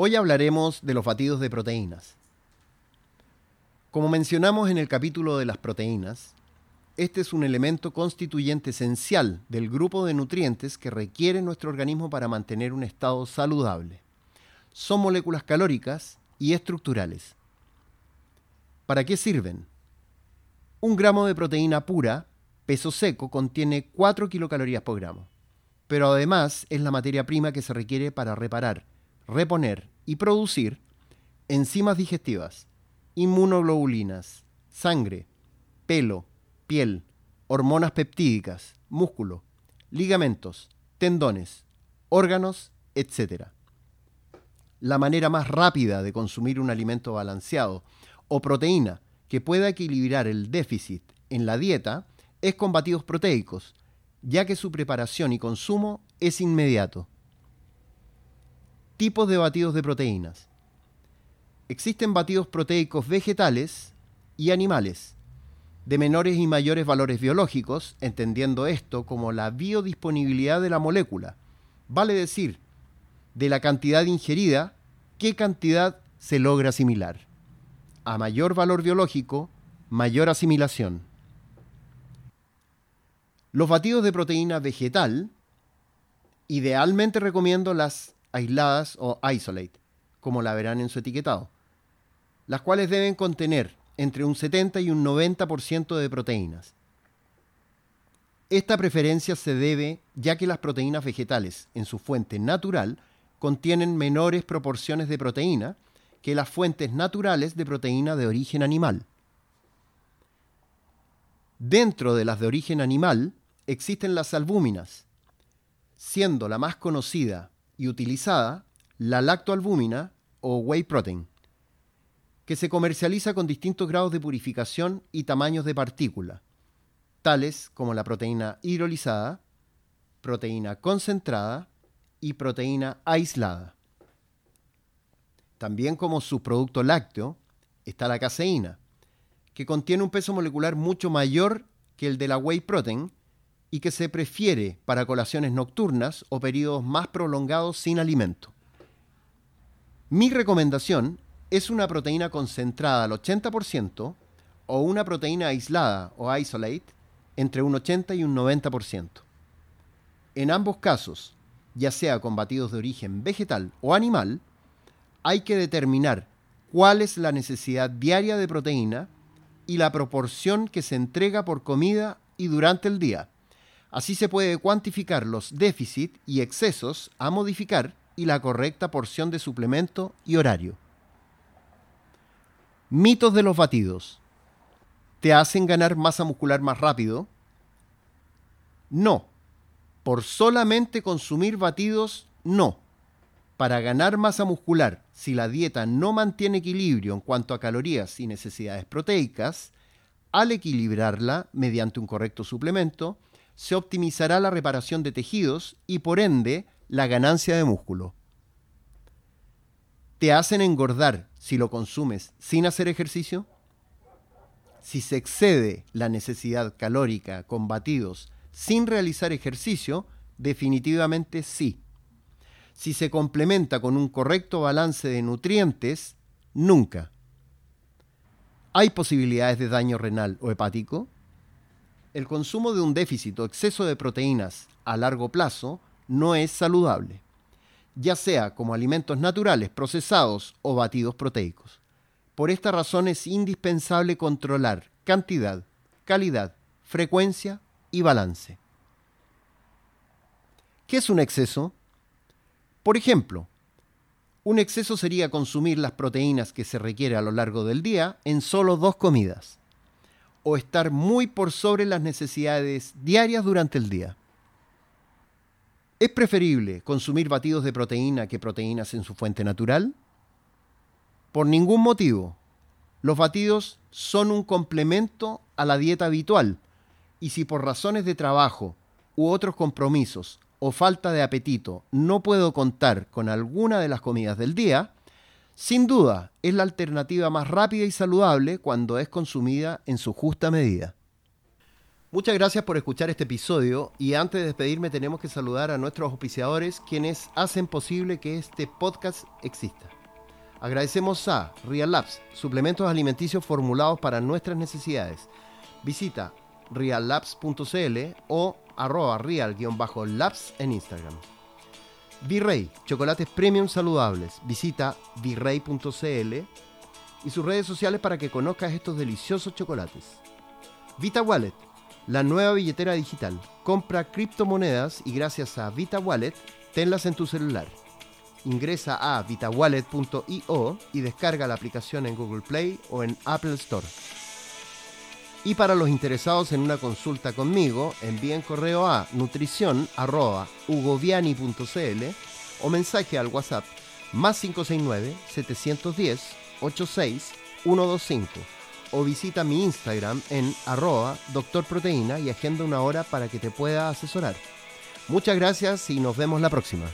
Hoy hablaremos de los batidos de proteínas. Como mencionamos en el capítulo de las proteínas, este es un elemento constituyente esencial del grupo de nutrientes que requiere nuestro organismo para mantener un estado saludable. Son moléculas calóricas y estructurales. ¿Para qué sirven? Un gramo de proteína pura, peso seco, contiene 4 kilocalorías por gramo, pero además es la materia prima que se requiere para reparar, reponer y producir enzimas digestivas, inmunoglobulinas, sangre, pelo, piel, hormonas peptídicas, músculo, ligamentos, tendones, órganos, etc. La manera más rápida de consumir un alimento balanceado o proteína que pueda equilibrar el déficit en la dieta es con batidos proteicos, ya que su preparación y consumo es inmediato. Tipos de batidos de proteínas. Existen batidos proteicos vegetales y animales, de menores y mayores valores biológicos, entendiendo esto como la biodisponibilidad de la molécula, vale decir, de la cantidad ingerida, qué cantidad se logra asimilar. A mayor valor biológico, mayor asimilación. Los batidos de proteína vegetal, idealmente recomiendo las aisladas o isolate, como la verán en su etiquetado, las cuales deben contener entre un 70 y un 90% de proteínas. Esta preferencia se debe ya que las proteínas vegetales en su fuente natural contienen menores proporciones de proteína que las fuentes naturales de proteína de origen animal. Dentro de las de origen animal existen las albúminas, siendo la más conocida y utilizada la lactoalbúmina o whey protein, que se comercializa con distintos grados de purificación y tamaños de partícula, tales como la proteína hidrolizada, proteína concentrada y proteína aislada. También como subproducto lácteo está la caseína, que contiene un peso molecular mucho mayor que el de la whey protein y que se prefiere para colaciones nocturnas o periodos más prolongados sin alimento. Mi recomendación es una proteína concentrada al 80% o una proteína aislada o isolate entre un 80 y un 90%. En ambos casos, ya sea con batidos de origen vegetal o animal, hay que determinar cuál es la necesidad diaria de proteína y la proporción que se entrega por comida y durante el día. Así se puede cuantificar los déficits y excesos a modificar y la correcta porción de suplemento y horario. Mitos de los batidos. ¿Te hacen ganar masa muscular más rápido? No. Por solamente consumir batidos, no. Para ganar masa muscular, si la dieta no mantiene equilibrio en cuanto a calorías y necesidades proteicas, al equilibrarla mediante un correcto suplemento, se optimizará la reparación de tejidos y por ende la ganancia de músculo. ¿Te hacen engordar si lo consumes sin hacer ejercicio? Si se excede la necesidad calórica con batidos sin realizar ejercicio, definitivamente sí si se complementa con un correcto balance de nutrientes, nunca. ¿Hay posibilidades de daño renal o hepático? El consumo de un déficit o exceso de proteínas a largo plazo no es saludable, ya sea como alimentos naturales, procesados o batidos proteicos. Por esta razón es indispensable controlar cantidad, calidad, frecuencia y balance. ¿Qué es un exceso? Por ejemplo, un exceso sería consumir las proteínas que se requiere a lo largo del día en solo dos comidas, o estar muy por sobre las necesidades diarias durante el día. ¿Es preferible consumir batidos de proteína que proteínas en su fuente natural? Por ningún motivo. Los batidos son un complemento a la dieta habitual y si por razones de trabajo u otros compromisos o falta de apetito no puedo contar con alguna de las comidas del día, sin duda es la alternativa más rápida y saludable cuando es consumida en su justa medida. Muchas gracias por escuchar este episodio y antes de despedirme tenemos que saludar a nuestros auspiciadores quienes hacen posible que este podcast exista. Agradecemos a Real Labs, suplementos alimenticios formulados para nuestras necesidades. Visita reallabs.cl o arroba real-labs en Instagram. Virrey, chocolates premium saludables. Visita virrey.cl y sus redes sociales para que conozcas estos deliciosos chocolates. Vita Wallet, la nueva billetera digital. Compra criptomonedas y gracias a Vita Wallet, tenlas en tu celular. Ingresa a vitawallet.io y descarga la aplicación en Google Play o en Apple Store. Y para los interesados en una consulta conmigo, envíen correo a nutrición.ugoviani.cl o mensaje al WhatsApp más 569 710 86 125 o visita mi Instagram en arroba doctorproteína y agenda una hora para que te pueda asesorar. Muchas gracias y nos vemos la próxima.